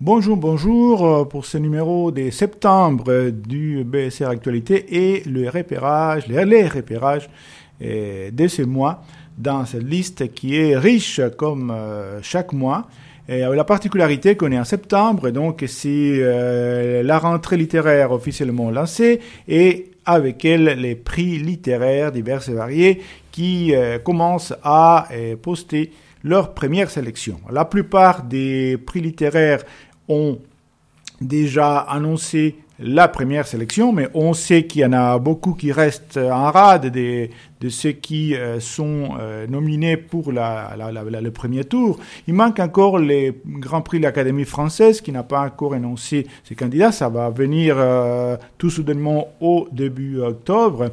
Bonjour, bonjour euh, pour ce numéro de septembre du BSR Actualité et le repérage, les repérages euh, de ce mois dans cette liste qui est riche comme euh, chaque mois. Et la particularité qu'on est en septembre, donc c'est la rentrée littéraire officiellement lancée et avec elle les prix littéraires divers et variés qui commencent à poster leur première sélection. La plupart des prix littéraires ont déjà annoncé la première sélection, mais on sait qu'il y en a beaucoup qui restent en rade de, de ceux qui euh, sont euh, nominés pour la, le premier tour. Il manque encore les Grands Prix de l'Académie française qui n'a pas encore annoncé ses candidats. Ça va venir euh, tout soudainement au début octobre.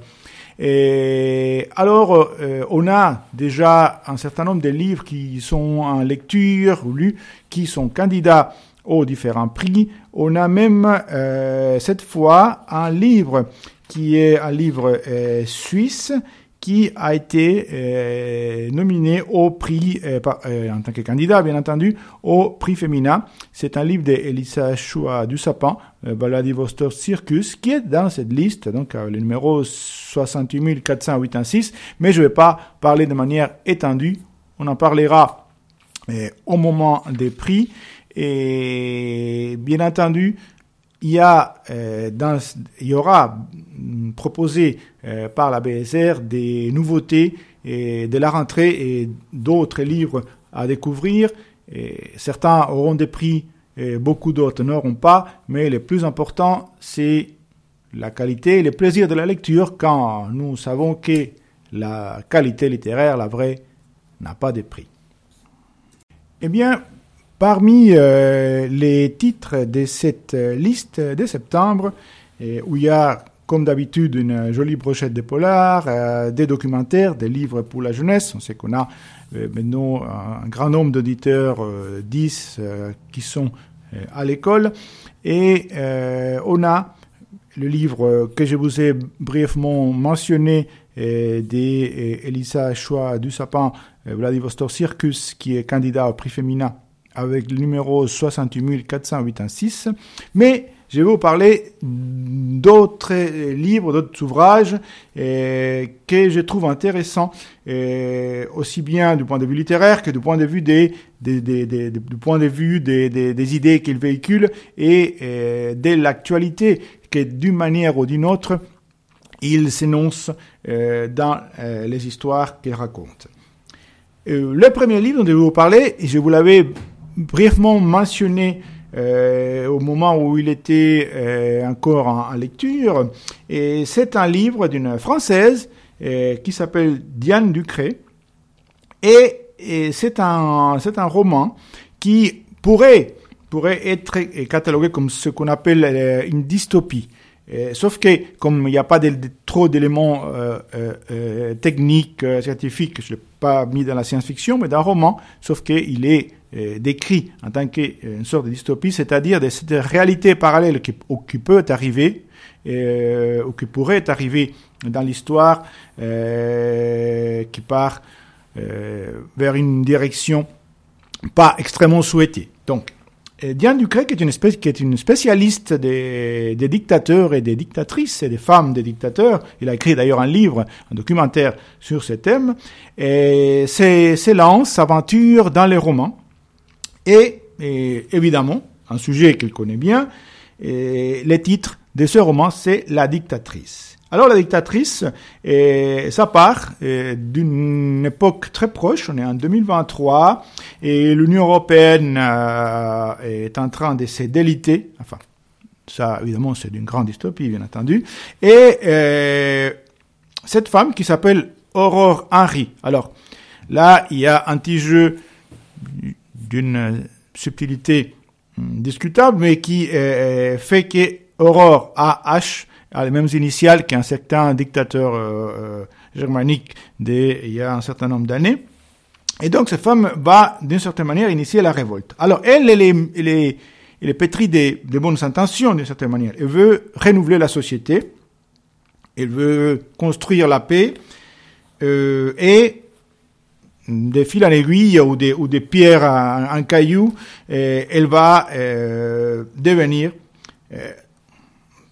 Et alors, on a déjà un certain nombre de livres qui sont en lecture ou lus, qui sont candidats aux différents prix. On a même euh, cette fois un livre qui est un livre euh, suisse qui a été euh, nominé au prix, en tant que candidat bien entendu, au prix féminin. C'est un livre d'Elisa Chua du Sapin, Vostok Circus, qui est dans cette liste, donc le numéro 68486, mais je ne vais pas parler de manière étendue. On en parlera au moment des prix. Et bien entendu, il y, a, euh, il y aura proposé euh, par la BSR des nouveautés et de la rentrée et d'autres livres à découvrir. Certains auront des prix, et beaucoup d'autres n'auront pas, mais le plus important, c'est la qualité et le plaisir de la lecture quand nous savons que la qualité littéraire, la vraie, n'a pas de prix. Eh bien, Parmi euh, les titres de cette euh, liste de septembre, où il y a, comme d'habitude, une jolie brochette de polars, euh, des documentaires, des livres pour la jeunesse. On sait qu'on a maintenant un grand nombre d'auditeurs, 10, qui sont à l'école. Et on a le livre que je vous ai brièvement mentionné d'Elisa Chua du Sapin, Vladivostok Circus, qui est candidat au prix féminin avec le numéro 68486, mais je vais vous parler d'autres livres, d'autres ouvrages euh, que je trouve intéressants, euh, aussi bien du point de vue littéraire que du point de vue des, des, des, des du point de vue des, des idées qu'ils véhiculent et euh, de l'actualité que d'une manière ou d'une autre ils s'énoncent dans les histoires qu'ils racontent. Le premier livre dont je vais vous parler, je vous l'avais brièvement mentionné euh, au moment où il était euh, encore en, lecture. Et c'est un livre d'une Française euh, qui s'appelle Diane Ducré. Et, c'est un, un roman qui pourrait, pourrait être catalogué comme ce qu'on appelle une dystopie. Sauf que comme il n'y a pas trop d'éléments techniques, scientifiques, je ne l'ai pas mis dans la science-fiction, mais dans un roman, sauf qu'il est décrit en tant qu'une sorte de dystopie, c'est-à-dire de cette réalité parallèle qui, qui peut arriver, ou qui pourrait arriver dans l'histoire, qui part vers une direction pas extrêmement souhaitée. Donc, Diane Ducret, qui est une, spécialiste des, des, dictateurs et des dictatrices et des femmes des dictateurs, il a écrit d'ailleurs un livre, un documentaire sur ce thème, et s'élance, s'aventure dans les romans, et, évidemment, un sujet qu'il connaît bien, et le titre de ce roman, c'est La dictatrice. Alors la dictatrice, ça part d'une époque très proche, on est en 2023, et l'Union européenne euh, est en train de se déliter, enfin, ça évidemment c'est d'une grande dystopie bien entendu, et euh, cette femme qui s'appelle Aurore Henry. Alors là, il y a un petit jeu d'une subtilité discutable, mais qui euh, fait que Aurore A.H a les mêmes initiales qu'un certain dictateur euh, euh, germanique il y a un certain nombre d'années. Et donc cette femme va d'une certaine manière initier la révolte. Alors elle, elle est, elle est, pétrie de, de bonnes intentions d'une certaine manière. Elle veut renouveler la société, elle veut construire la paix, euh, et des fils en aiguille ou des, ou des pierres en, cailloux, elle va devenir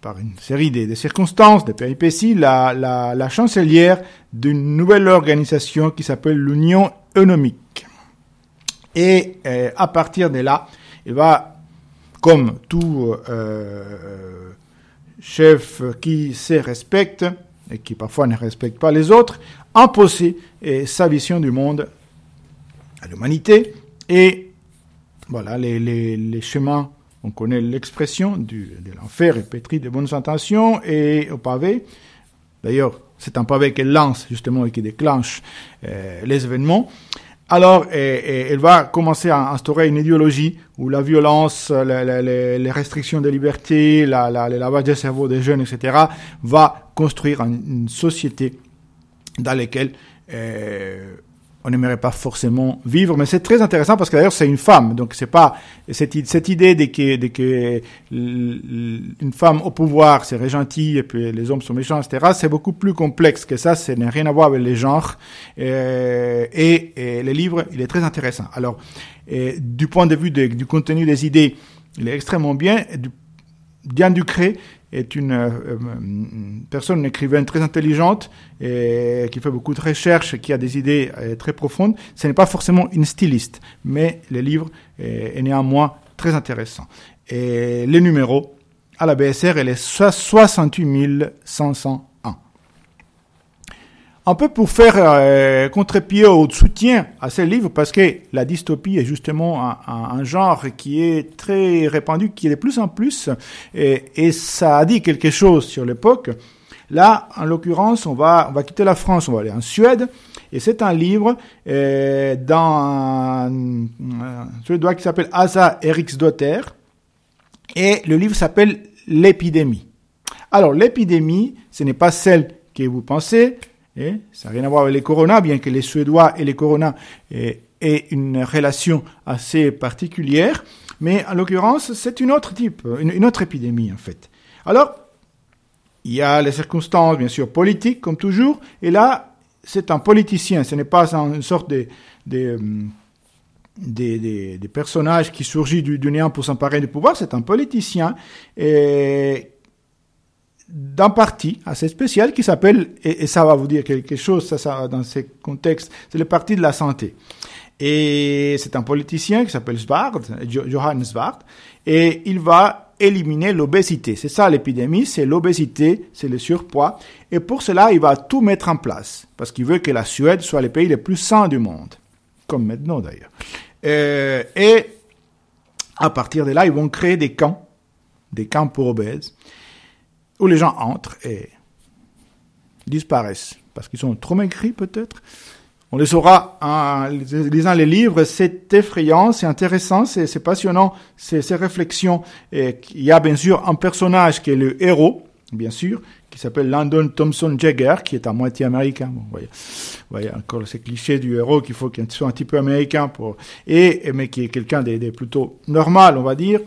par une série de, circonstances, de péripéties, la, chancelière d'une nouvelle organisation qui s'appelle l'Union économique. Et euh, à partir de là, il va, comme tout euh, chef qui se respecte et qui parfois ne respecte pas les autres, imposer sa vision du monde à l'humanité et voilà les, les, chemins on connaît l'expression de l'enfer est pétri de bonnes intentions et au pavé. D'ailleurs, c'est un pavé qu'elle lance justement et qui déclenche euh, les événements. Alors, elle va commencer à instaurer une idéologie où la violence, les restrictions de liberté, le lavage des cerveaux des jeunes, etc., va construire une, société dans laquelle euh, on n'aimerait pas forcément vivre, mais c'est très intéressant parce que d'ailleurs c'est une femme, donc c'est pas cette, cette idée de que, de que une femme au pouvoir serait gentille et puis les hommes sont méchants, etc. C'est beaucoup plus complexe que ça, ça n'a rien à voir avec les genres. Euh, et, le livre, il est très intéressant. Alors, du point de vue du contenu des idées, il est extrêmement bien. Diane Ducré est une, euh, personne, une écrivaine très intelligente et qui fait beaucoup de recherches, qui a des idées euh, très profondes. Ce n'est pas forcément une styliste, mais le livre est, néanmoins très intéressant. Et les numéros à la BSR, elle est 68 500 un peu pour faire euh, contre-pied au soutien à ce livre, parce que la dystopie est justement un, genre qui est très répandu, qui est de plus en plus, et, et ça a dit quelque chose sur l'époque. Là, en l'occurrence, on va, on va quitter la France, on va aller en Suède, et c'est un livre euh, d'un Suédois qui s'appelle Asa Eriksdotter, et le livre s'appelle L'épidémie. Alors, l'épidémie, ce n'est pas celle que vous pensez, et ça n'a rien à voir avec les coronas, bien que les Suédois et les coronas aient, une relation assez particulière. Mais en l'occurrence, c'est une autre type, une, autre épidémie en fait. Alors, il y a les circonstances, bien sûr, politiques, comme toujours. Et là, c'est un politicien. Ce n'est pas une sorte de, de des, des, personnages qui surgit du, du néant pour s'emparer du pouvoir, c'est un politicien et d'un parti assez spécial qui s'appelle, et, ça va vous dire quelque chose, ça, ça dans ces contextes, c'est le parti de la santé. Et c'est un politicien qui s'appelle Svard, Johannes Svard, et il va éliminer l'obésité. C'est ça l'épidémie, c'est l'obésité, c'est le surpoids. Et pour cela, il va tout mettre en place, parce qu'il veut que la Suède soit le pays le plus sain du monde, comme maintenant d'ailleurs. Euh, et à partir de là, ils vont créer des camps, des camps pour obèses où les gens entrent et disparaissent parce qu'ils sont trop maigris peut-être. On les saura en lisant les livres, c'est effrayant, c'est intéressant, c'est passionnant, ces réflexions. Il y a bien sûr un personnage qui est le héros, bien sûr, qui s'appelle Landon Thompson Jagger, qui est à moitié américain. Bon, voyez, encore ces clichés du héros qu'il faut qu'il soit un petit peu américain pour, et, mais qui est quelqu'un des plutôt normal, on va dire,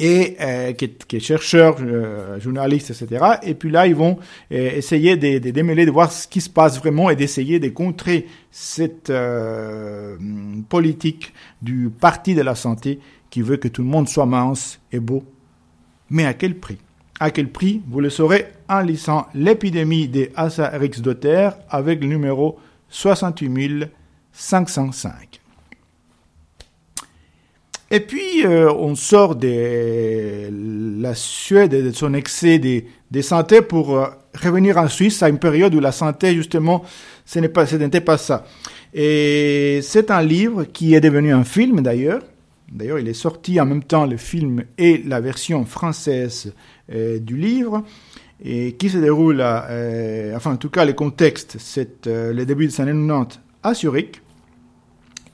et euh, qui, est, qui, est, chercheur, euh, journaliste, etc. Et puis là, ils vont euh, essayer de, de, démêler, de voir ce qui se passe vraiment et d'essayer de contrer cette euh, politique du parti de la santé qui veut que tout le monde soit mince et beau. Mais à quel prix? À quel prix? Vous le saurez en lisant l'épidémie des Asa Dotter avec le numéro 68 505. Et puis, euh, on sort de la Suède et de son excès de, santé pour euh, revenir en Suisse à une période où la santé, justement, ce n'était pas ça. Et c'est un livre qui est devenu un film, d'ailleurs. D'ailleurs, il est sorti en même temps le film et la version française euh, du livre, et qui se déroule, enfin, en tout cas, le contexte, c'est le début des années 90 à Zurich.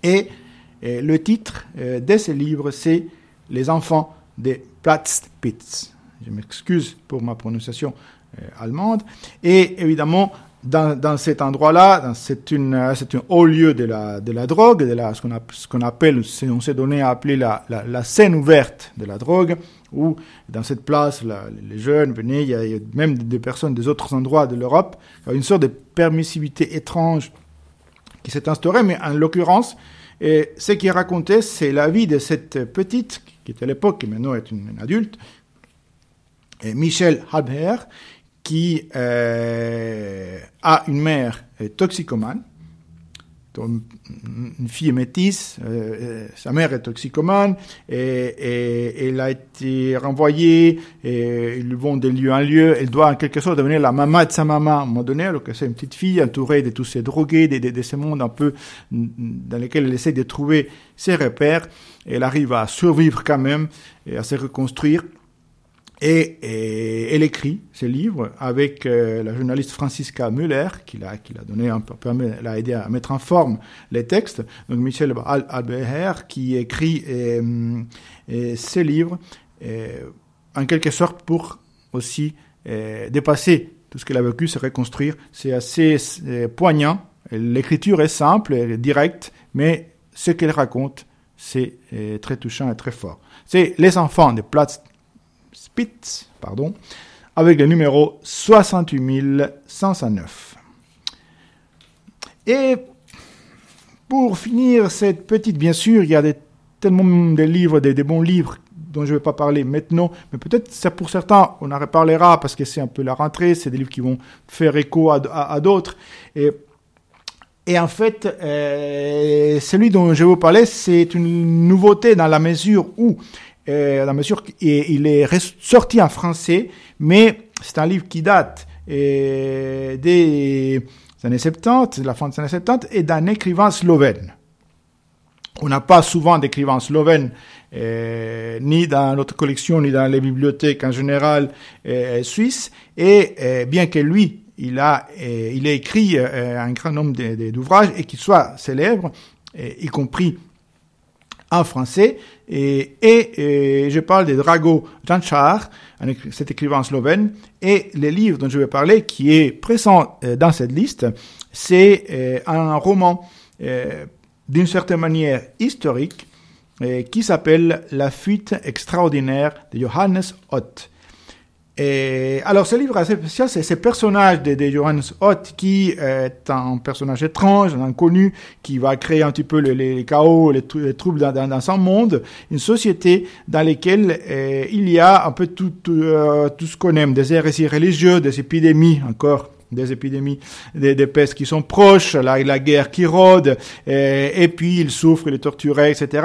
Et le titre euh, de ce livre, c'est Les enfants des Platzspitz. Je m'excuse pour ma prononciation euh, allemande. Et évidemment, dans, cet endroit-là, c'est un haut lieu de la, de la drogue, de la, ce qu'on, qu'on appelle, on s'est donné à appeler la, la, scène ouverte de la drogue, où dans cette place, les jeunes venaient, il y, a, même des personnes des autres endroits de l'Europe, une sorte de permissivité étrange qui s'est instauré, mais en l'occurrence, et ce qui est raconté, c'est la vie de cette petite, qui était à l'époque, qui maintenant est une, adulte, Michel Habher, qui euh, a une mère toxicomane, une fille métisse, euh, euh, sa mère est toxicomane, et, elle a été renvoyée, et ils vont de lieu en lieu, elle doit en quelque sorte devenir la maman de sa maman à un moment donné, alors que c'est une petite fille entourée de tous ces drogués, de, de, de ce monde un peu dans lequel elle essaie de trouver ses repères, elle arrive à survivre quand même, et à se reconstruire. Et, elle écrit ce livre avec euh, la journaliste Francisca Müller, qui l'a, qui l'a donné un peu, l'a aidé à mettre en forme les textes. Donc Michel Albeher qui écrit euh, ce livre en quelque sorte pour aussi euh, dépasser tout ce qu'elle a vécu, se reconstruire. C'est assez poignant. L'écriture est simple, et directe, mais ce qu'elle raconte, c'est très touchant et très fort. C'est Les enfants de Platz Spitz, pardon, avec le numéro 68109. Et pour finir cette petite, bien sûr, il y a tellement de livres, des, bons livres dont je ne vais pas parler maintenant, mais peut-être pour certains, on en reparlera parce que c'est un peu la rentrée, c'est des livres qui vont faire écho à, d'autres. Et, en fait, euh, celui dont je vous parler, c'est une nouveauté dans la mesure où euh, la mesure il est sorti en français, mais c'est un livre qui date euh, des années 70, de la fin des années 70, et d'un écrivain slovène. On n'a pas souvent d'écrivains slovènes, euh, ni dans notre collection, ni dans les bibliothèques en général euh, suisses, et euh, bien que lui, il a, il a écrit un grand nombre d'ouvrages et qu'il soit célèbre, y compris en français. Et, et, je parle de Drago Jančar, cet écrivain slovène. Et le livre dont je vais parler, qui est présent euh, dans cette liste, c'est euh, un roman euh, d'une certaine manière historique qui s'appelle La fuite extraordinaire de Johannes Ott. Et alors, ce livre assez spécial, c'est ce personnage de, de Johannes Ott qui est un personnage étrange, un inconnu, qui va créer un petit peu les, les chaos, les, troubles dans, dans, son monde, une société dans laquelle euh, il y a un peu tout, tout, euh, tout ce qu'on aime, des hérésies religieux, des épidémies encore des épidémies, des, des, pestes qui sont proches, la, la guerre qui rôde, et, et puis il souffre, il est torturé, etc.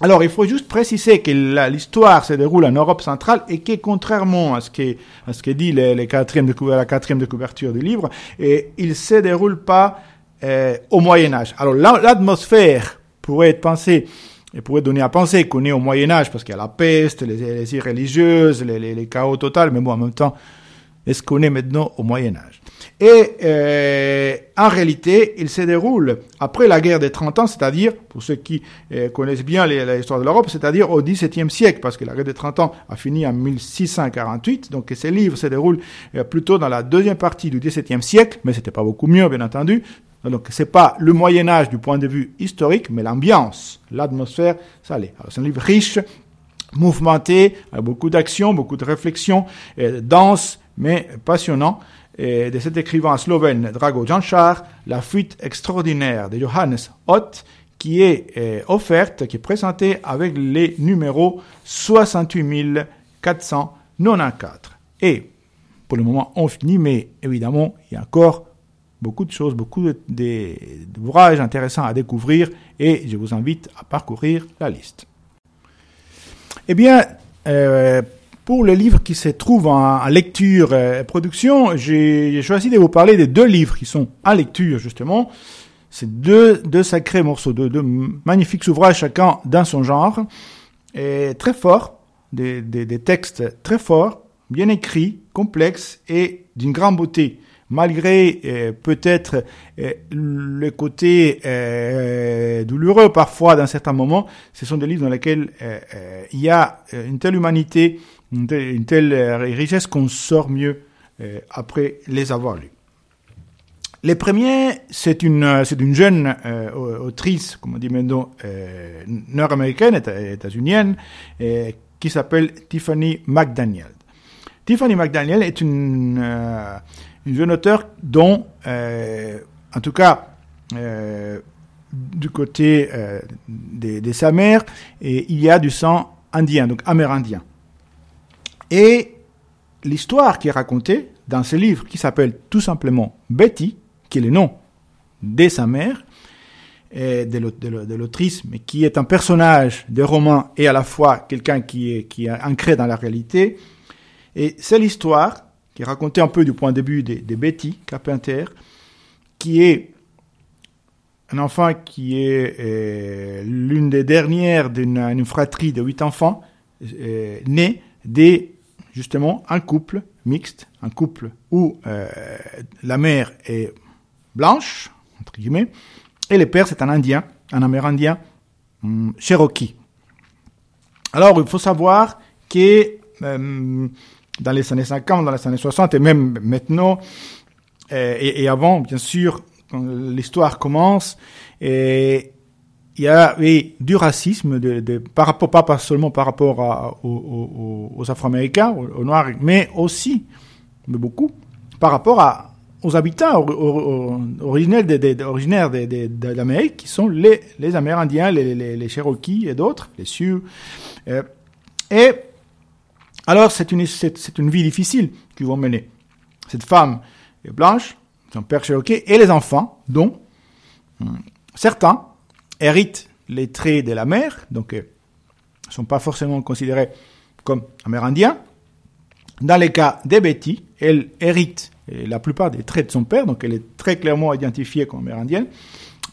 Alors, il faut juste préciser que l'histoire se déroule en Europe centrale et que, contrairement à ce que, dit la quatrième de couverture du livre, et il se déroule pas euh, au Moyen Âge. Alors, l'atmosphère pourrait être pensée et pourrait donner à penser qu'on est au Moyen Âge parce qu'il y a la peste, les les, les, les chaos total, mais bon, en même temps, est-ce qu'on est maintenant au Moyen Âge Et euh, en réalité, il se déroule après la guerre des 30 ans, c'est-à-dire, pour ceux qui euh, connaissent bien l'histoire de l'Europe, c'est-à-dire au XVIIe siècle, parce que la guerre des 30 ans a fini en 1648, donc ces livres se déroulent euh, plutôt dans la deuxième partie du XVIIe siècle, mais c'était pas beaucoup mieux, bien entendu. Donc c'est pas le Moyen Âge du point de vue historique, mais l'ambiance, l'atmosphère, ça l'est. C'est un livre riche, mouvementé, beaucoup d'action, beaucoup de réflexion, dense, mais passionnant, de cet écrivain slovène Drago Jančar, La fuite extraordinaire de Johannes Ott, qui est euh, offerte, qui est présentée avec les numéros 68 494. Et pour le moment, on finit, mais évidemment, il y a encore beaucoup de choses, beaucoup d'ouvrages intéressants à découvrir, et je vous invite à parcourir la liste. Eh bien, euh, pour le livre qui se trouve en, lecture et production, j'ai choisi de vous parler des deux livres qui sont en lecture, justement. C'est deux, deux sacrés morceaux, deux, deux magnifiques ouvrages, chacun dans son genre, et très forts, des, des, des textes très forts, bien écrits, complexes et d'une grande beauté malgré euh, peut-être euh, le côté euh, douloureux parfois dans certains moments, ce sont des livres dans lesquels il y a une telle humanité, une telle, richesse qu'on sort mieux après les avoir lus. Les premiers, c'est une, c'est une jeune autrice, comme on dit maintenant, nord-américaine, états-unienne, qui s'appelle Tiffany McDaniel. Tiffany McDaniel est une, une jeune auteur dont, euh, en tout cas, du côté des sa mère, il y a du sang indien, donc amérindien. Et l'histoire qui est racontée dans ce livre qui s'appelle tout simplement Betty, qui est le nom de sa mère, de l'autrice, mais qui est un personnage de roman et à la fois quelqu'un qui est, ancré dans la réalité. Et c'est l'histoire qui est racontée un peu du point de vue de, Betty Carpenter, qui est un enfant qui est euh, l'une des dernières d'une fratrie de huit enfants, euh, nés des justement un couple mixte, un couple où euh, la mère est blanche, entre guillemets, et le père c'est un Indien, un Amérindien hum, Cherokee. Alors il faut savoir que euh, dans les années 50, dans les années 60 et même maintenant, euh, et, avant bien sûr, l'histoire commence, et il y a du racisme par rapport, pas seulement par rapport aux, Afro-Américains, aux, Noirs, mais aussi, beaucoup, par rapport aux habitants originaires de, de, l'Amérique, qui sont les, Amérindiens, les, Cherokees et d'autres, les Sioux. Euh, et alors, c'est une, une vie difficile qu'ils vont mener. Cette femme est blanche, son père Cherokee, et les enfants, dont hum, certains héritent les traits de la mère, donc ne euh, sont pas forcément considérés comme amérindiens. Dans les cas de Betty, elle hérite euh, la plupart des traits de son père, donc elle est très clairement identifiée comme amérindienne.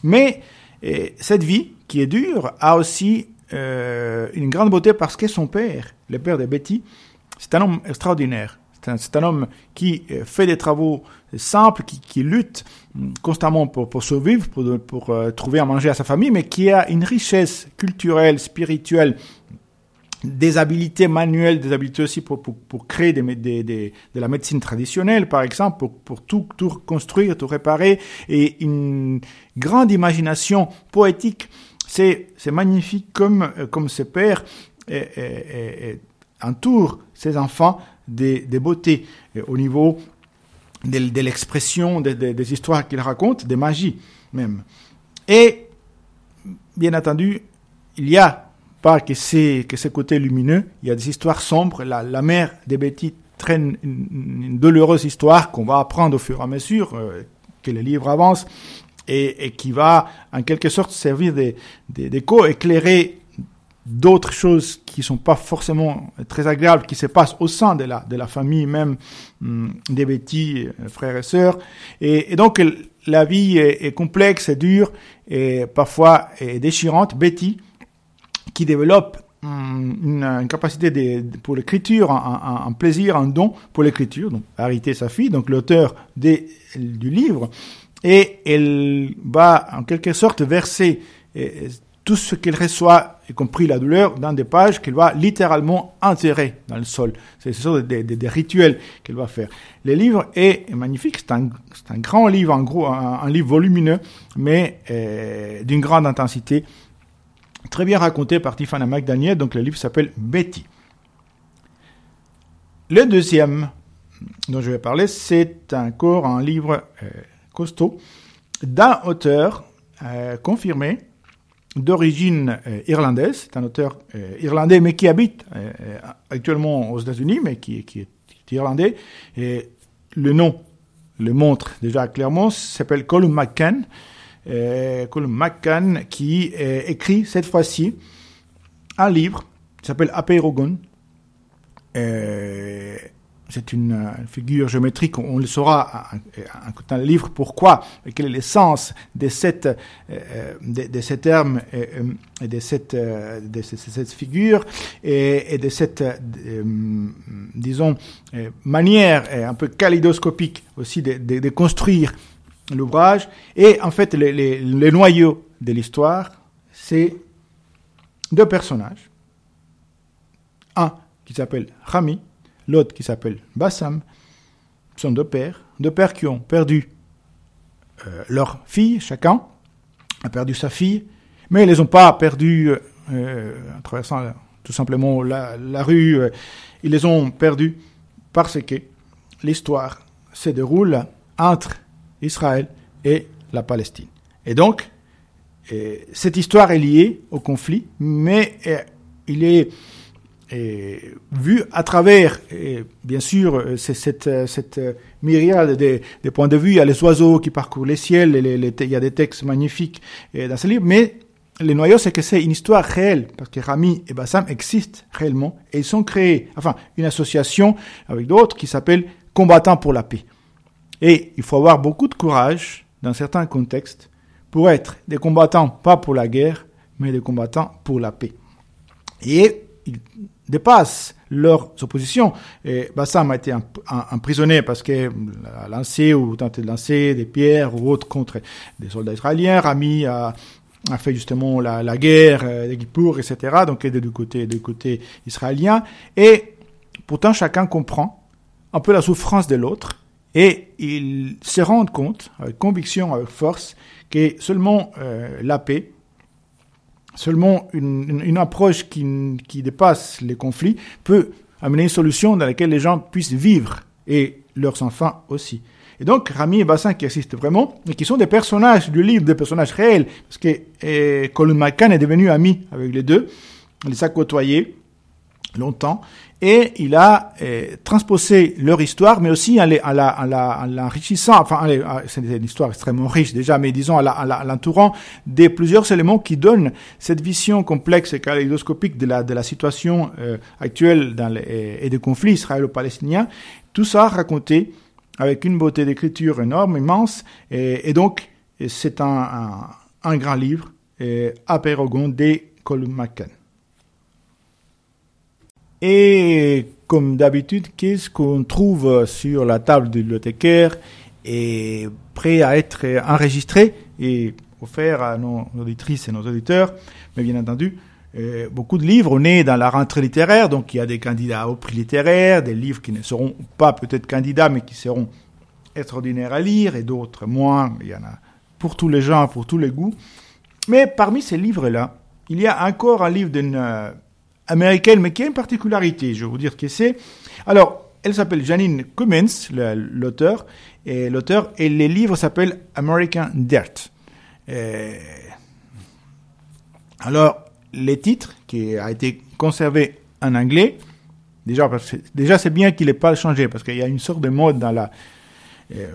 Mais euh, cette vie, qui est dure, a aussi une grande beauté parce que son père, le père de Betty, c'est un homme extraordinaire. C'est un, homme qui fait des travaux simples, qui, lutte constamment pour, survivre, pour, euh, trouver à manger à sa famille, mais qui a une richesse culturelle, spirituelle, des habiletés manuelles, des habiletés aussi pour, créer de la médecine traditionnelle, par exemple, pour, tout, tout reconstruire, tout réparer, et une grande imagination poétique. C'est, magnifique comme, euh, comme ce père et, et, et, entoure ses enfants des, beautés au niveau de, l'expression des histoires qu'il raconte, des magies même. Et, bien entendu, il y a pas que ces, que ces côtés lumineux, il y a des histoires sombres. La, la mère des Betty traîne une, douloureuse histoire qu'on va apprendre au fur et à mesure euh, que le livre avance et, et, qui va en quelque sorte servir d'écho, éclairer d'autres choses qui sont pas forcément très agréables qui se passent au sein de la de la famille même hum, des Betty euh, frères et sœurs. Et, et donc la vie est, complexe et dure et parfois est déchirante. Betty qui développe hum, une, une, capacité de, pour l'écriture, un, un, plaisir, un don pour l'écriture, donc arrêter sa fille, donc l'auteur du livre, et elle va en quelque sorte verser tout ce qu'elle reçoit, y compris la douleur, dans des pages qu'elle va littéralement enterrer dans le sol. C'est ce des, des, rituels qu'elle va faire. Le livre est magnifique, c'est un, grand livre, en gros, un, un livre volumineux, mais euh, d'une grande intensité, très bien raconté par Tiffany McDaniel, donc le livre s'appelle Betty. Le deuxième dont je vais parler, c'est encore un livre euh, costaud d'un auteur euh, confirmé, d'origine euh, irlandaise, c'est un auteur euh, irlandais mais qui habite euh, actuellement aux États-Unis, mais qui, est irlandais. Le nom le montre déjà clairement, s'appelle Colum McCann. Colum McCann qui écrit cette fois-ci un livre qui s'appelle Apeirogon c'est une euh, figure géométrique, on le saura écoutant le livre, pourquoi, quel est l'essence de cette, euh, de, de cet terme et de cette, de cette figure et, de cette, disons, manière un peu kaléidoscopique aussi de, de, construire l'ouvrage. Et en fait, le, le, le noyau de l'histoire, c'est deux personnages. Un qui s'appelle Rami, l'autre qui s'appelle Bassam, sont deux pères, deux pères qui ont perdu euh, leur fille, chacun a perdu sa fille, mais ils ne les ont pas perdus euh, en traversant tout simplement la, rue, euh, ils les ont perdus parce que l'histoire se déroule entre Israël et la Palestine. Et donc, cette histoire est liée au conflit, mais il est vu à travers, bien sûr, cette, cette myriade des, points de vue. Il y a les oiseaux qui parcourent les ciels, il y a des textes magnifiques dans ce livre, mais le noyau, c'est que c'est une histoire réelle, parce que Rami et Bassam existent réellement, et ils sont créés, enfin, une association avec d'autres qui s'appelle Combattants pour la paix. Et il faut avoir beaucoup de courage, dans certains contextes, pour être des combattants, pas pour la guerre, mais des combattants pour la paix. Et dépassent leurs oppositions. Et Bassam a été emprisonné parce qu'il a lancé ou tenté de lancer des pierres ou autres contre des soldats israéliens. Rami a a fait justement la, la guerre, euh, pour, etc. Donc est du côté, du côté israélien. Et pourtant chacun comprend un peu la souffrance de l'autre et ils se rendent compte, avec conviction, avec force, que seulement euh, la paix, seulement une, approche qui, qui dépasse les conflits peut amener une solution dans laquelle les gens puissent vivre et leurs enfants aussi. Et donc, Rami et Bassin qui assistent vraiment, et qui sont des personnages du livre, des personnages réels, parce que Colin McCann est devenu ami avec les deux, il les a côtoyés longtemps, et il a eh, transposé leur histoire, mais aussi en l'enrichissant, enfin, c'est une histoire extrêmement riche déjà, mais disons en l'entourant de plusieurs éléments qui donnent cette vision complexe et kaléidoscopique de la, de la situation euh, actuelle dans les, et des conflits israélo-palestiniens. Tout ça raconté avec une beauté d'écriture énorme, immense, et, donc c'est un, un, grand livre, et Apérogon de Colum McCann. Et comme d'habitude, qu'est-ce qu'on trouve sur la table du bibliothécaire et prêt à être enregistré et offert à nos auditrices et nos auditeurs, mais bien entendu, euh, beaucoup de livres. On est dans la rentrée littéraire, donc il y a des candidats au prix littéraire, des livres qui ne seront pas peut-être candidats, mais qui seront extraordinaires à lire, et d'autres moins. Il y en a pour tous les gens, pour tous les goûts. Mais parmi ces livres-là, il y a encore un livre d'une euh, américaine, mais qui a une particularité. Je vais vous dire qui c'est. Alors, elle s'appelle Janine Cummins, l'auteur, et l'auteur, et les livres s'appellent American Dirt. alors, les titres, qui a été conservé en anglais, déjà, déjà c'est bien qu'il n'ait pas changé, parce qu'il y a une sorte de mode dans la euh,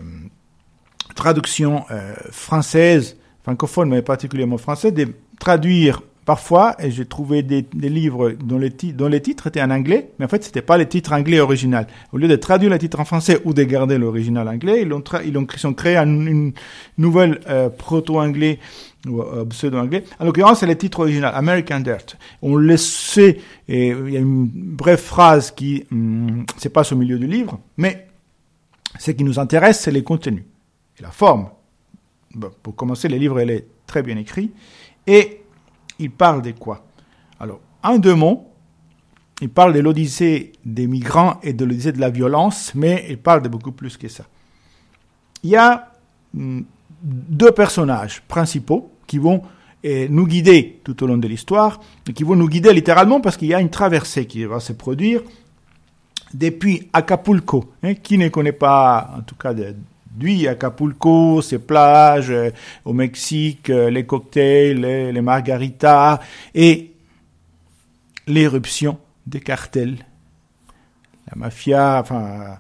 traduction euh, française, francophone, mais particulièrement française, de traduire parfois, j'ai trouvé des, livres dont les, les, titres étaient en anglais, mais en fait, c'était pas les titres anglais original. Au lieu de traduire le titre en français ou de garder l'original anglais, ils ont, ils ont, ils ont créé une, nouvelle euh, proto-anglais ou euh, pseudo-anglais. En l'occurrence, c'est le titre original, American Dirt. On le sait, il y a une brève phrase qui hum, c'est pas au milieu du livre, mais ce qui nous intéresse, c'est les contenus et la forme. pour commencer, le livre est très bien écrit et il parle de quoi? Alors, en deux mots, il parle de l'odyssée des migrants et de l'odyssée de la violence, mais il parle de beaucoup plus que ça. Il y a hum, deux personnages principaux qui vont eh, nous guider tout au long de l'histoire, et qui vont nous guider littéralement parce qu'il y a une traversée qui va se produire depuis Acapulco. Hein, qui ne connaît pas, en tout cas, lui, Acapulco, ses plages euh, au Mexique, euh, les cocktails, les, margaritas et l'éruption des cartels, la mafia, enfin,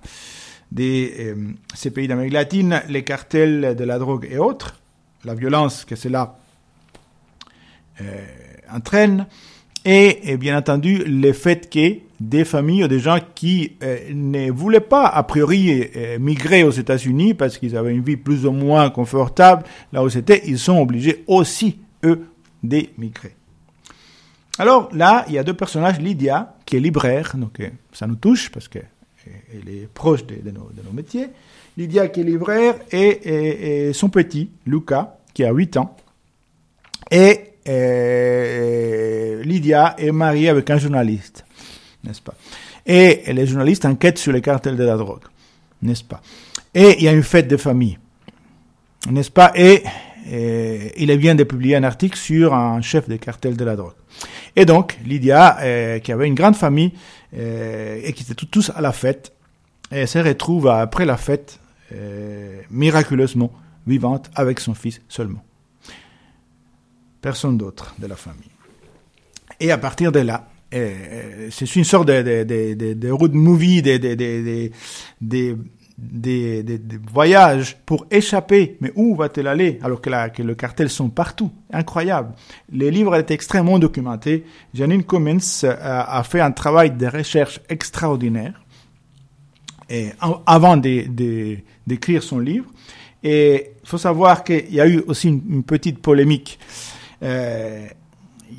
euh, ces pays d'Amérique latine, les cartels de la drogue et autres, la violence que cela entraîne, et, bien entendu le fait que des familles ou des gens qui euh, ne voulaient pas a priori euh, migrer aux États-Unis parce qu'ils avaient une vie plus ou moins confortable là où c'était, ils sont obligés aussi, eux, d'émigrer. Alors là, il y a deux personnages, Lydia, qui est libraire, donc euh, ça nous touche parce qu'elle est proche de, nos, de, nos, métiers. Lydia qui est libraire et, et, son petit, Luca, qui a 8 ans. Et Lydia est mariée avec un journaliste n'est-ce pas? Et les journalistes enquêtent sur les cartels de la drogue, n'est-ce pas? Et il y a une fête de famille, n'est-ce pas? Et, il vient de publier un article sur un chef des cartels de la drogue. Et donc, Lydia, euh, qui avait une grande famille euh, et qui étaient tous à la fête, se retrouve après la fête euh, miraculeusement vivante avec son fils seulement. personne d'autre de la famille. Et à partir de là, c'est une sorte de, de, de, de, road voyages pour échapper. Mais où va-t-elle aller alors que, la, que le cartel sont partout? Incroyable. Les livres étaient extrêmement documentés. Janine Cummins a, a fait un travail de recherche extraordinaire avant d'écrire son livre. Et il faut savoir qu'il y a eu aussi une, petite polémique. Euh,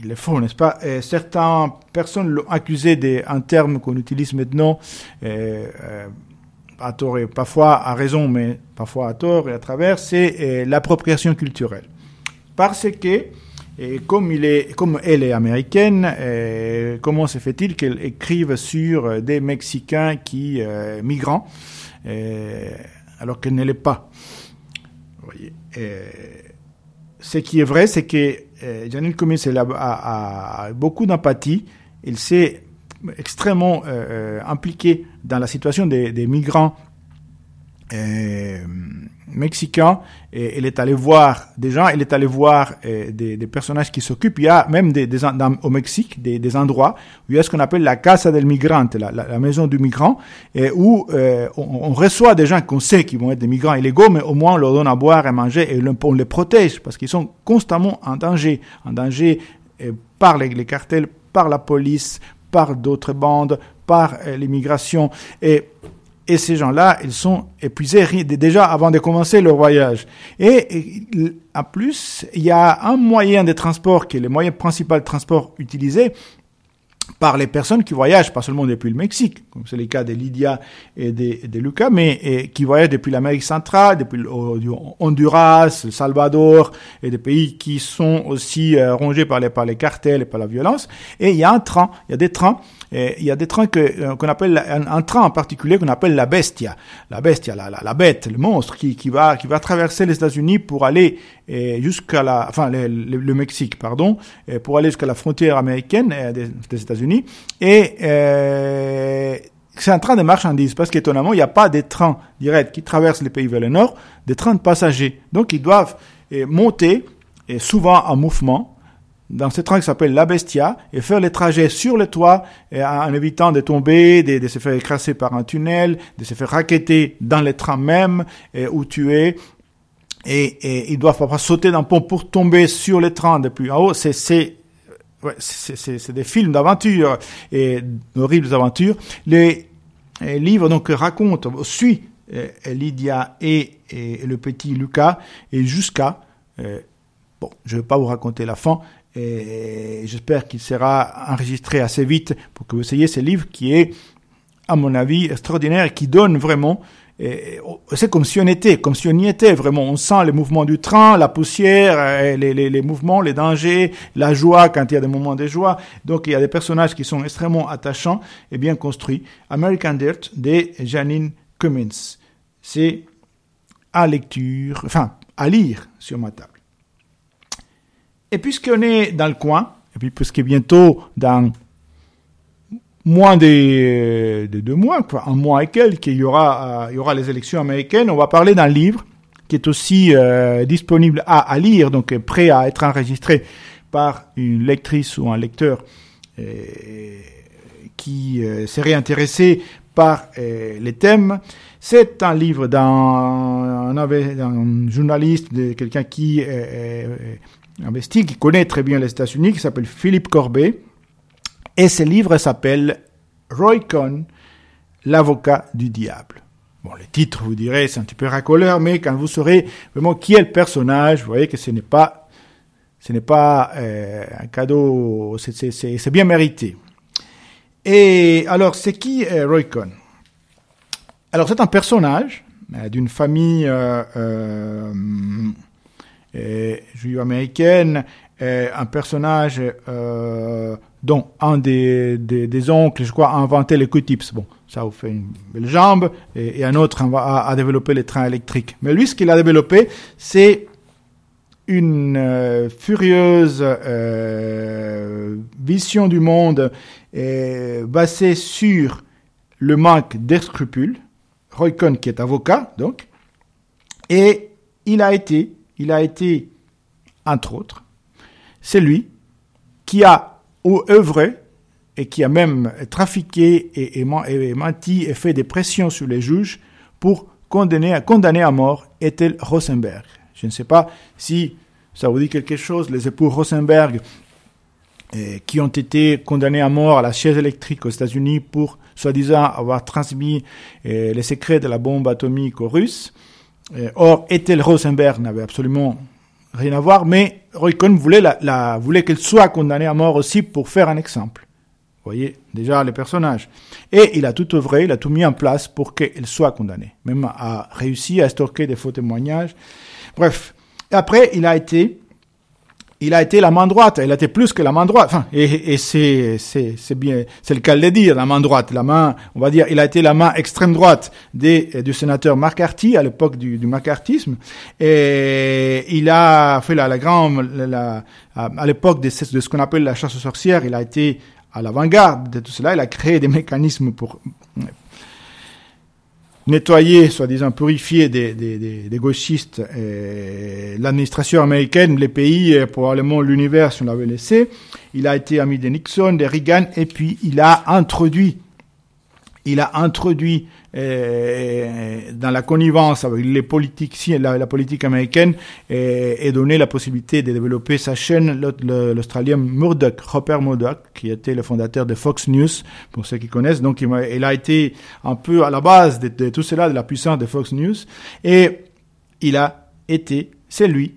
il est faux, n'est-ce pas? Certaines personnes l'ont accusé d'un terme qu'on utilise maintenant, euh, à tort et parfois à raison, mais parfois à tort et à travers, c'est euh, l'appropriation culturelle. Parce que, comme, elle est américaine, euh, comment se fait-il qu'elle écrive sur des Mexicains qui migrants, alors qu'elle ne l'est pas? Vous voyez ce qui est vrai, c'est que euh, Janine Cummins a, beaucoup d'empathie. Il s'est extrêmement euh, euh, impliqué dans la situation des, migrants mexicain et elle est allée voir des gens, elle est allée voir euh, des, personnages qui s'occupent. Il y a même au Mexique des, endroits où il y a ce qu'on appelle la casa del migrante, la, maison du migrant, où euh, on, reçoit des gens qu'on sait qui vont être des migrants illégaux, mais au moins on leur donne à boire et manger et on les protège parce qu'ils sont constamment en danger, en danger euh, par les, les cartels, par la police, par d'autres bandes, par l'immigration et et ces gens-là, ils sont épuisés déjà avant de commencer leur voyage. Et, en plus, il y a un moyen de transport qui est le moyen principal de transport utilisé par les personnes qui voyagent, pas seulement depuis le Mexique, comme c'est le cas de Lydia et de, de Lucas, mais qui voyagent depuis l'Amérique centrale, depuis le Honduras, le Salvador, et des pays qui sont aussi euh, rongés par les, par les cartels et par la violence. Et il y a un train, il y a des trains il y a des trains que, euh, qu'on appelle, un, un, train en particulier qu'on appelle la bestia. La bestia, la, la, la bête, le monstre qui, qui, va, qui va traverser les États-Unis pour aller jusqu'à la, enfin, le, Mexique, pardon, pour aller jusqu'à la frontière américaine des, États-Unis. Et, euh, c'est un train de marchandises parce qu'étonnamment, il n'y a pas des trains directs qui traversent les pays vers le nord, des trains de passagers. Donc, ils doivent monter, et souvent en mouvement, dans ce train qui s'appelle La Bestia et faire les trajets sur le toit et en évitant de tomber, de, se faire écraser par un tunnel, de se faire raqueter dans le train même et, ou tuer. Et, et ils doivent parfois sauter d'un pont pour tomber sur le train depuis en haut. C'est, c'est, ouais, c'est, des films d'aventure et d'horribles aventures. Les, les, livres donc racontent, suit Lydia et, le petit Lucas et jusqu'à euh, Bon, je vais pas vous raconter la fin, et j'espère qu'il sera enregistré assez vite pour que vous ayez ce livre qui est, à mon avis, extraordinaire et qui donne vraiment c'est comme si on était, comme si on y était vraiment. On sent les mouvements du train, la poussière, les, les, mouvements, les dangers, la joie quand il y a des moments de joie. Donc il y a des personnages qui sont extrêmement attachants et bien construits. American Dirt de Janine Cummins. C'est à lecture, enfin à lire sur ma table. Et puisqu'on est dans le coin, et puis puisque bientôt, dans moins de, de deux mois, quoi, un mois et quelques, il y aura, euh, il y aura les élections américaines, on va parler d'un livre qui est aussi euh, disponible à, lire, donc prêt à être enregistré par une lectrice ou un lecteur euh, qui euh, serait intéressé par euh, les thèmes. C'est un livre d'un journaliste, de quelqu'un qui investi, qui connaît très bien les États-Unis, qui s'appelle Philippe Corbet. Et ce livre s'appelle Roy Cohn, l'avocat du diable. Bon, le titre, vous direz, c'est un petit peu racoleur, mais quand vous saurez vraiment qui est le personnage, vous voyez que ce n'est pas, ce n'est pas euh, un cadeau, c'est bien mérité. Et alors, c'est qui euh, Roy Cohn? Alors, c'est un personnage euh, d'une famille euh, juive américaine, un personnage dont un des, des, oncles, je crois, a inventé les Q-tips. Bon, ça vous fait une belle jambe, et, un autre a, a, développé les trains électriques. Mais lui, ce qu'il a développé, c'est une euh, furieuse euh, vision du monde euh, basée sur le manque d'escrupules. Roy Cohn, qui est avocat, donc, et il a été il a été, entre autres, c'est lui qui a œuvré et qui a même trafiqué et, et, menti et fait des pressions sur les juges pour condamner, condamner à mort Ethel Rosenberg. Je ne sais pas si ça vous dit quelque chose, les époux Rosenberg eh, qui ont été condamnés à mort à la chaise électrique aux États-Unis pour soi-disant avoir transmis eh, les secrets de la bombe atomique aux Russes. Eh, or, Ethel Rosenberg n'avait absolument rien à voir, mais Roy Cohn voulait, la, voulait qu'elle soit condamnée à mort aussi pour faire un exemple. Vous voyez déjà les personnages. Et il a tout œuvré, il a tout mis en place pour qu'elle soit condamnée. Même a réussi à stocker des faux témoignages. Bref. Après, il a été il a été la main droite, il a été plus que la main droite. Enfin, et, et c'est, c'est, c'est bien, c'est le cas de le dire, la main droite, la main, on va dire, il a été la main extrême droite des, du sénateur McCarthy à l'époque du, du McCarthyisme. Et il a fait la, la grande, la, à l'époque de, de ce qu'on appelle la chasse aux sorcières, il a été à l'avant-garde de tout cela. Il a créé des mécanismes pour nettoyer, soi-disant purifier des, des, des, gauchistes, l'administration américaine, les pays, probablement l'univers si on l'avait laissé. Il a été ami de Nixon, de Reagan, et puis il a introduit, il a introduit dans la connivence avec les politiques, la, la politique américaine, et, et, la possibilité de développer sa chaîne, l'Australien Murdoch, Robert Murdoch, qui était le fondateur de Fox News, pour ceux qui connaissent. Donc, il, a été un peu à la base de, tout cela, de la puissance de Fox News, et il a été, c'est lui,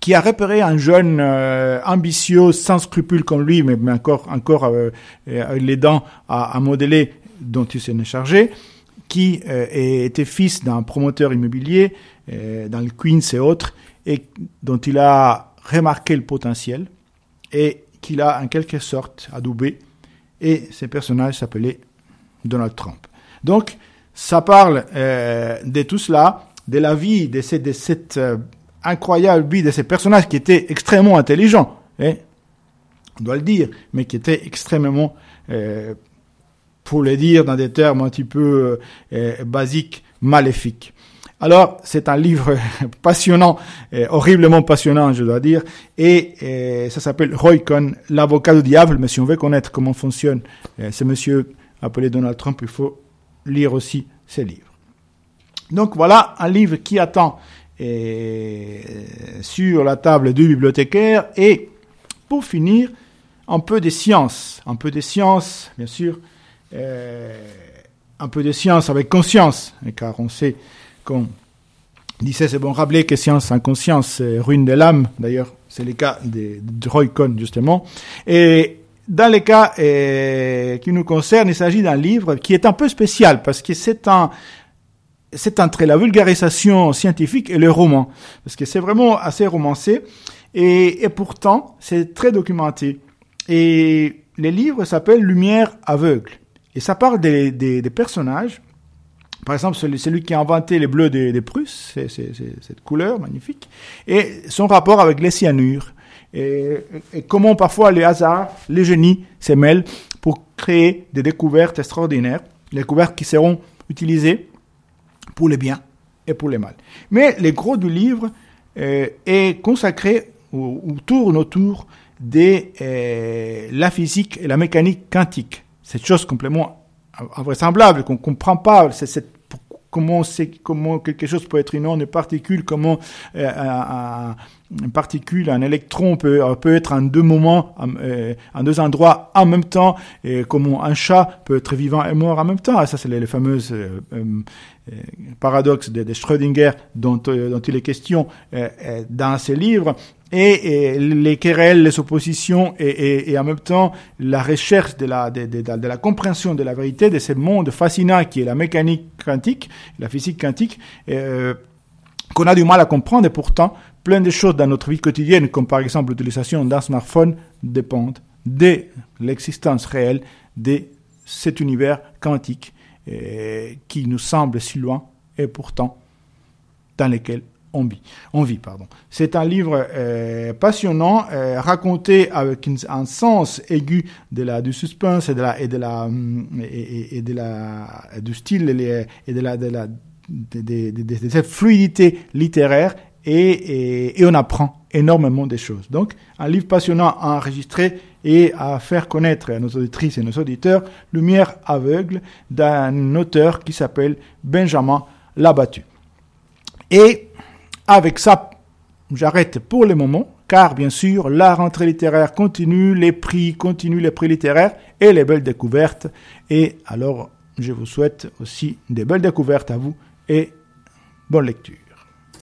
qui a repéré un jeune euh, ambitieux, sans scrupules comme lui, mais, encore, encore euh, avec les dents à, à modeler dont il s'en est chargé, qui euh, était fils d'un promoteur immobilier euh, dans le Queens et autres, et dont il a remarqué le potentiel et qu'il a en quelque sorte adoubé. Et ce personnage s'appelait Donald Trump. Donc, ça parle euh, de tout cela, de la vie, de, cette, de cette incroyable vie de ces personnages qui étaient extrêmement intelligents, hein, on doit le dire, mais qui étaient extrêmement pour le dire dans des termes un petit peu euh, basiques, maléfiques. Alors, c'est un livre passionnant, euh, horriblement passionnant, je dois dire, et euh, ça s'appelle Roy Cohn, l'avocat du diable. Mais si on veut connaître comment fonctionne euh, ce monsieur appelé Donald Trump, il faut lire aussi ses livres. Donc voilà un livre qui attend sur la table du bibliothécaire. Et pour finir, un peu de science, un peu de science, bien sûr, euh, un peu de science avec conscience, car on sait qu'on disait, c'est bon rappeler que science sans conscience ruine de l'âme, d'ailleurs c'est le cas de, de Roy Cohn justement, et dans les cas euh, qui nous concernent, il s'agit d'un livre qui est un peu spécial parce que c'est un c'est entre la vulgarisation scientifique et le roman, parce que c'est vraiment assez romancé et, pourtant c'est très documenté. Et les livres s'appellent Lumière aveugle. Et ça parle des, personnages. Par exemple, celui, qui a inventé les bleus des, Prusses, cette couleur magnifique, et son rapport avec les cyanures. Et, comment parfois les hasards, les génies se mêlent pour créer des découvertes extraordinaires, des découvertes qui seront utilisées pour les biens et pour les mal. Mais le gros du livre euh, est consacré ou, ou, tourne autour de euh, la physique et la mécanique quantique cette chose complètement invraisemblable qu'on comprend pas. Comment quelque chose peut être une onde de particule, comment euh, un, une particule, un électron peut, peut être en deux moments, en, euh, en deux endroits en même temps, et comment un chat peut être vivant et mort en même temps. Ça, c'est les, les fameuses euh, euh paradoxes de, de Schrödinger dont, dont il est question dans ces livres et, et, les querelles, les oppositions et, et, et, en même temps la recherche de la, de, de, de, la compréhension de la vérité de ce monde fascinant qui est la mécanique quantique, la physique quantique, euh, qu'on a du mal à comprendre et pourtant plein de choses dans notre vie quotidienne, comme par exemple l'utilisation d'un smartphone, dépendent de l'existence réelle de cet univers quantique euh, qui nous semble si loin et pourtant dans lequel on vit. C'est un livre euh, passionnant, euh, raconté avec un sens aigu de la du suspense et de la et de la la du style et de la de, cette fluidité littéraire et, et, on apprend énormément des choses. Donc, un livre passionnant à enregistrer et à faire connaître à nos auditrices et nos auditeurs Lumière aveugle d'un auteur qui s'appelle Benjamin Labattu. Et avec ça, j'arrête pour le moment, car bien sûr, la rentrée littéraire continue, les prix continuent, les prix littéraires et les belles découvertes. Et alors, je vous souhaite aussi des belles découvertes à vous et bonne lecture.